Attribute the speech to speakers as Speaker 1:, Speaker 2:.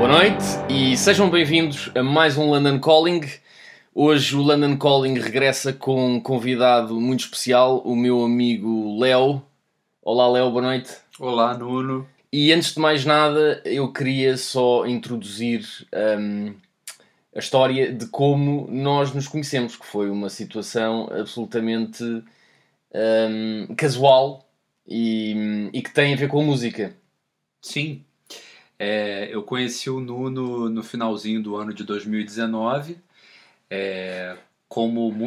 Speaker 1: Boa noite e sejam bem-vindos a mais um London Calling. Hoje o London Calling regressa com um convidado muito especial, o meu amigo Léo. Olá Léo, boa noite.
Speaker 2: Olá, Nuno.
Speaker 1: E antes de mais nada, eu queria só introduzir hum, a história de como nós nos conhecemos, que foi uma situação absolutamente hum, casual e, e que tem a ver com a música.
Speaker 2: Sim, é, eu conheci o Nuno no finalzinho do ano de 2019. É, como